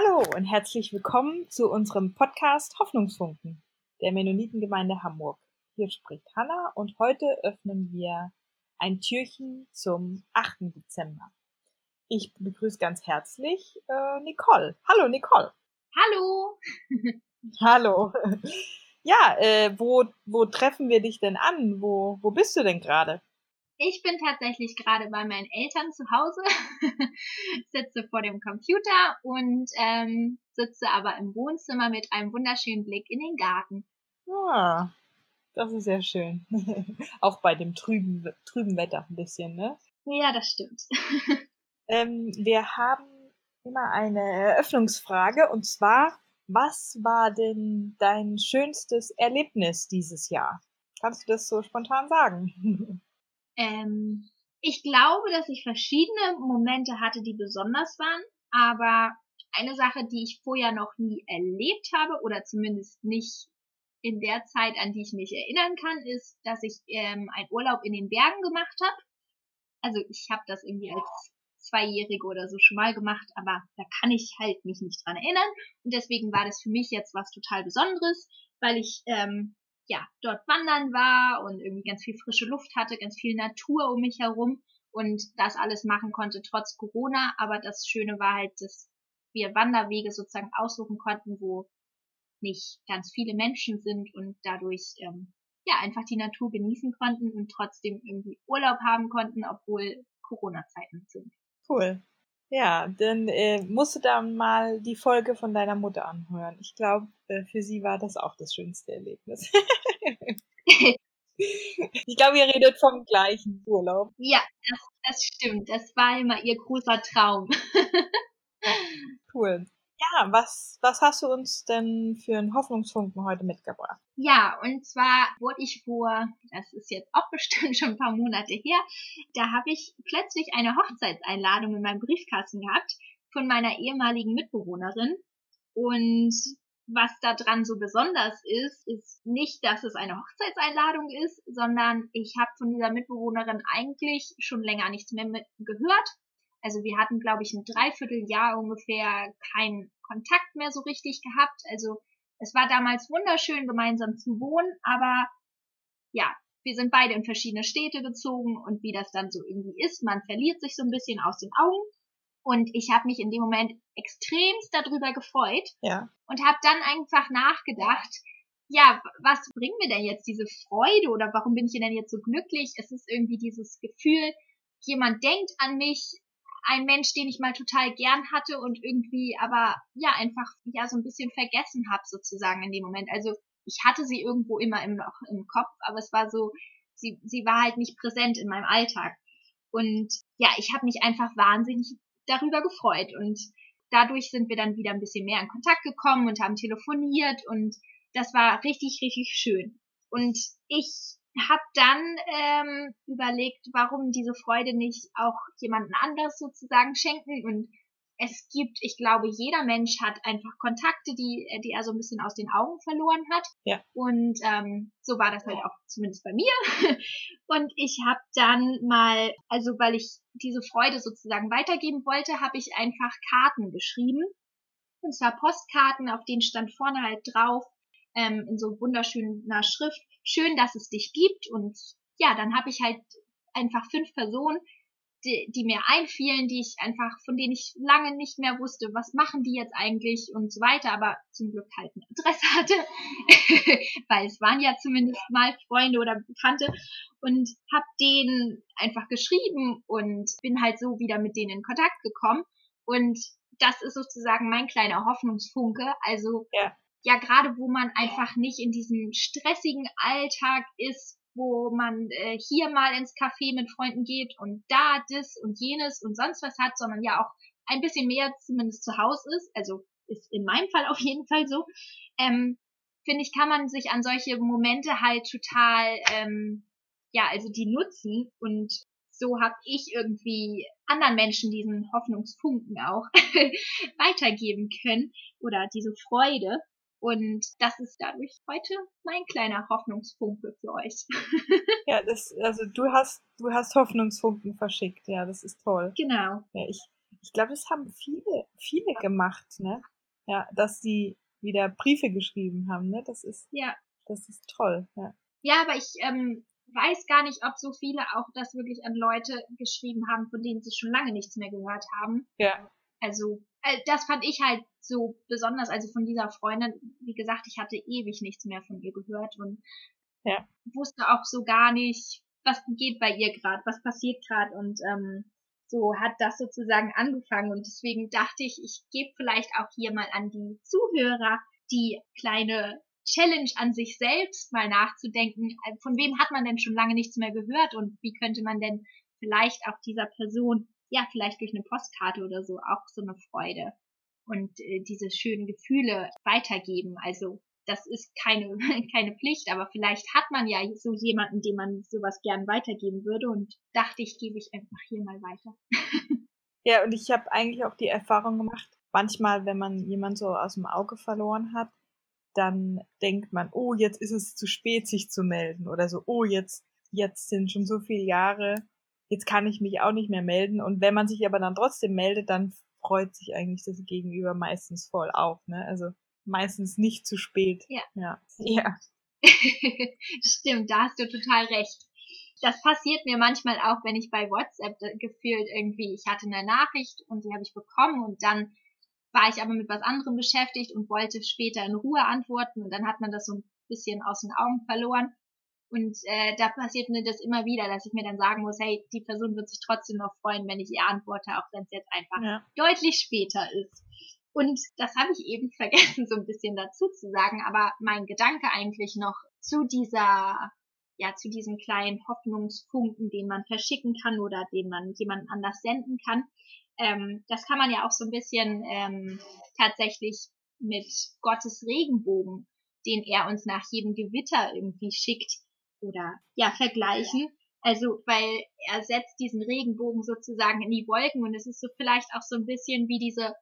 Hallo und herzlich willkommen zu unserem Podcast Hoffnungsfunken der Mennonitengemeinde Hamburg. Hier spricht Hanna und heute öffnen wir ein Türchen zum 8. Dezember. Ich begrüße ganz herzlich äh, Nicole. Hallo Nicole. Hallo. Hallo. Ja, äh, wo, wo treffen wir dich denn an? Wo, wo bist du denn gerade? Ich bin tatsächlich gerade bei meinen Eltern zu Hause, sitze vor dem Computer und ähm, sitze aber im Wohnzimmer mit einem wunderschönen Blick in den Garten. Ah, das ist sehr schön. Auch bei dem trüben, trüben Wetter ein bisschen, ne? Ja, das stimmt. ähm, wir haben immer eine Eröffnungsfrage und zwar, was war denn dein schönstes Erlebnis dieses Jahr? Kannst du das so spontan sagen? Ähm, ich glaube, dass ich verschiedene Momente hatte, die besonders waren, aber eine Sache, die ich vorher noch nie erlebt habe oder zumindest nicht in der Zeit, an die ich mich erinnern kann, ist, dass ich ähm, einen Urlaub in den Bergen gemacht habe. Also ich habe das irgendwie als Zweijährige oder so schon mal gemacht, aber da kann ich halt mich nicht dran erinnern. Und deswegen war das für mich jetzt was total Besonderes, weil ich ähm, ja, dort wandern war und irgendwie ganz viel frische Luft hatte, ganz viel Natur um mich herum und das alles machen konnte trotz Corona. Aber das Schöne war halt, dass wir Wanderwege sozusagen aussuchen konnten, wo nicht ganz viele Menschen sind und dadurch ähm, ja einfach die Natur genießen konnten und trotzdem irgendwie Urlaub haben konnten, obwohl Corona-Zeiten sind. Cool. Ja, dann äh, musst du da mal die Folge von deiner Mutter anhören. Ich glaube, äh, für sie war das auch das schönste Erlebnis. ich glaube, ihr redet vom gleichen Urlaub. Ja, das, das stimmt. Das war immer ihr großer Traum. cool. Ja, was, was hast du uns denn für einen Hoffnungsfunken heute mitgebracht? Ja, und zwar wurde ich vor, das ist jetzt auch bestimmt schon ein paar Monate her, da habe ich plötzlich eine Hochzeitseinladung in meinem Briefkasten gehabt von meiner ehemaligen Mitbewohnerin. Und was da dran so besonders ist, ist nicht, dass es eine Hochzeitseinladung ist, sondern ich habe von dieser Mitbewohnerin eigentlich schon länger nichts mehr gehört. Also wir hatten, glaube ich, ein Dreivierteljahr ungefähr keinen Kontakt mehr so richtig gehabt. Also es war damals wunderschön, gemeinsam zu wohnen, aber ja, wir sind beide in verschiedene Städte gezogen und wie das dann so irgendwie ist, man verliert sich so ein bisschen aus den Augen. Und ich habe mich in dem Moment extremst darüber gefreut ja. und habe dann einfach nachgedacht, ja, was bringt mir denn jetzt diese Freude oder warum bin ich denn jetzt so glücklich? Es ist irgendwie dieses Gefühl, jemand denkt an mich, ein Mensch, den ich mal total gern hatte und irgendwie aber ja einfach ja so ein bisschen vergessen habe sozusagen in dem Moment. Also ich hatte sie irgendwo immer im, noch im Kopf, aber es war so, sie, sie war halt nicht präsent in meinem Alltag. Und ja, ich habe mich einfach wahnsinnig darüber gefreut und dadurch sind wir dann wieder ein bisschen mehr in Kontakt gekommen und haben telefoniert und das war richtig, richtig schön. Und ich habe dann ähm, überlegt, warum diese Freude nicht auch jemanden anders sozusagen schenken und es gibt, ich glaube, jeder Mensch hat einfach Kontakte, die, die er so ein bisschen aus den Augen verloren hat. Ja. Und ähm, so war das halt auch zumindest bei mir. Und ich habe dann mal, also weil ich diese Freude sozusagen weitergeben wollte, habe ich einfach Karten geschrieben. Und zwar Postkarten, auf denen stand vorne halt drauf, ähm, in so wunderschöner Schrift, schön, dass es dich gibt. Und ja, dann habe ich halt einfach fünf Personen, die, die mir einfielen, die ich einfach, von denen ich lange nicht mehr wusste, was machen die jetzt eigentlich und so weiter, aber zum Glück halt eine Adresse hatte, weil es waren ja zumindest mal Freunde oder Bekannte. Und habe denen einfach geschrieben und bin halt so wieder mit denen in Kontakt gekommen. Und das ist sozusagen mein kleiner Hoffnungsfunke, also ja ja gerade wo man einfach nicht in diesem stressigen Alltag ist, wo man äh, hier mal ins Café mit Freunden geht und da das und jenes und sonst was hat, sondern ja auch ein bisschen mehr zumindest zu Hause ist, also ist in meinem Fall auf jeden Fall so, ähm, finde ich, kann man sich an solche Momente halt total, ähm, ja, also die nutzen und so habe ich irgendwie anderen Menschen diesen Hoffnungsfunken auch weitergeben können oder diese Freude. Und das ist dadurch heute mein kleiner Hoffnungsfunke für euch. ja, das, also du hast, du hast Hoffnungsfunken verschickt. Ja, das ist toll. Genau. Ja, ich, ich glaube, das haben viele, viele gemacht, ne? Ja, dass sie wieder Briefe geschrieben haben, ne? Das ist, ja. das ist toll, ja. Ja, aber ich ähm, weiß gar nicht, ob so viele auch das wirklich an Leute geschrieben haben, von denen sie schon lange nichts mehr gehört haben. Ja. Also, äh, das fand ich halt so besonders, also von dieser Freundin, wie gesagt, ich hatte ewig nichts mehr von ihr gehört und ja. wusste auch so gar nicht, was geht bei ihr gerade, was passiert gerade und ähm, so hat das sozusagen angefangen und deswegen dachte ich, ich gebe vielleicht auch hier mal an die Zuhörer die kleine Challenge an sich selbst mal nachzudenken, äh, von wem hat man denn schon lange nichts mehr gehört und wie könnte man denn vielleicht auch dieser Person, ja, vielleicht durch eine Postkarte oder so auch so eine Freude und äh, diese schönen Gefühle weitergeben. Also das ist keine, keine Pflicht, aber vielleicht hat man ja so jemanden, dem man sowas gern weitergeben würde und dachte ich, gebe ich einfach hier mal weiter. ja, und ich habe eigentlich auch die Erfahrung gemacht, manchmal, wenn man jemand so aus dem Auge verloren hat, dann denkt man, oh, jetzt ist es zu spät, sich zu melden oder so, oh, jetzt, jetzt sind schon so viele Jahre, jetzt kann ich mich auch nicht mehr melden. Und wenn man sich aber dann trotzdem meldet, dann freut sich eigentlich das Gegenüber meistens voll auf, ne? Also meistens nicht zu spät. Ja. Ja. ja. Stimmt, da hast du total recht. Das passiert mir manchmal auch, wenn ich bei WhatsApp gefühlt irgendwie, ich hatte eine Nachricht und die habe ich bekommen und dann war ich aber mit was anderem beschäftigt und wollte später in Ruhe antworten und dann hat man das so ein bisschen aus den Augen verloren. Und äh, da passiert mir das immer wieder, dass ich mir dann sagen muss, hey, die Person wird sich trotzdem noch freuen, wenn ich ihr antworte, auch wenn es jetzt einfach ja. deutlich später ist. Und das habe ich eben vergessen, so ein bisschen dazu zu sagen, aber mein Gedanke eigentlich noch zu dieser, ja, zu diesem kleinen Hoffnungsfunken, den man verschicken kann oder den man jemand anders senden kann, ähm, das kann man ja auch so ein bisschen ähm, tatsächlich mit Gottes Regenbogen, den er uns nach jedem Gewitter irgendwie schickt oder ja vergleichen. Also, weil er setzt diesen Regenbogen sozusagen in die Wolken und es ist so vielleicht auch so ein bisschen wie diese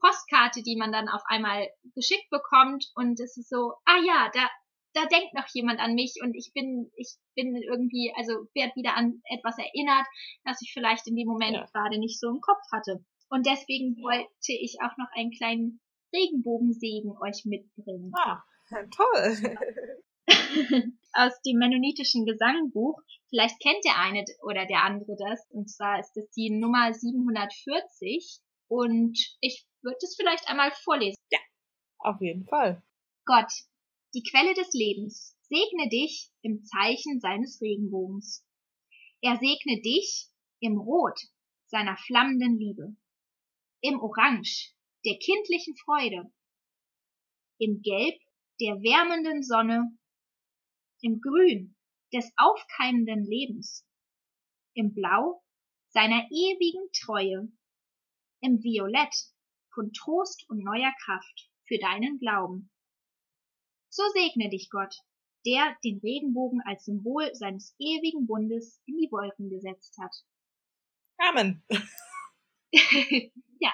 Postkarte, die man dann auf einmal geschickt bekommt und es ist so, ah ja, da, da denkt noch jemand an mich und ich bin, ich bin irgendwie, also werde wieder an etwas erinnert, das ich vielleicht in dem Moment ja. gerade nicht so im Kopf hatte. Und deswegen wollte ich auch noch einen kleinen Regenbogensegen euch mitbringen. Ah, toll. Aus dem mennonitischen Gesangbuch. Vielleicht kennt der eine oder der andere das. Und zwar ist das die Nummer 740. Und ich würde es vielleicht einmal vorlesen. Ja, auf jeden Fall. Gott, die Quelle des Lebens, segne dich im Zeichen seines Regenbogens. Er segne dich im Rot seiner flammenden Liebe, im Orange der kindlichen Freude, im Gelb der wärmenden Sonne, im Grün des aufkeimenden Lebens, im Blau seiner ewigen Treue, im Violett von Trost und neuer Kraft für deinen Glauben, so segne dich Gott, der den Regenbogen als Symbol seines ewigen Bundes in die Wolken gesetzt hat. Amen. ja.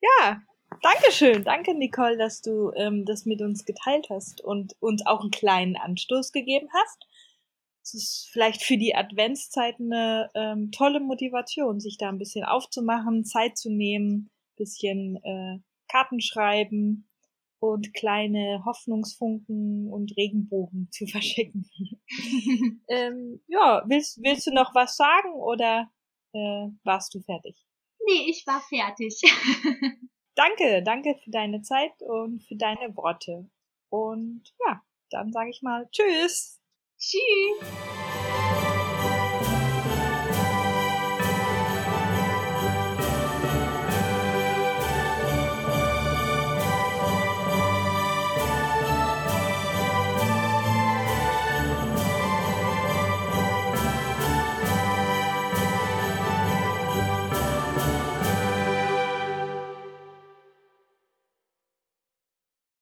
Ja, danke schön. Danke, Nicole, dass du ähm, das mit uns geteilt hast und uns auch einen kleinen Anstoß gegeben hast. Es ist vielleicht für die Adventszeit eine ähm, tolle Motivation, sich da ein bisschen aufzumachen, Zeit zu nehmen, bisschen äh, Karten schreiben, und kleine Hoffnungsfunken und Regenbogen zu verschicken. ähm, ja, willst, willst du noch was sagen oder äh, warst du fertig? Nee, ich war fertig. danke, danke für deine Zeit und für deine Worte. Und ja, dann sage ich mal Tschüss. Tschüss.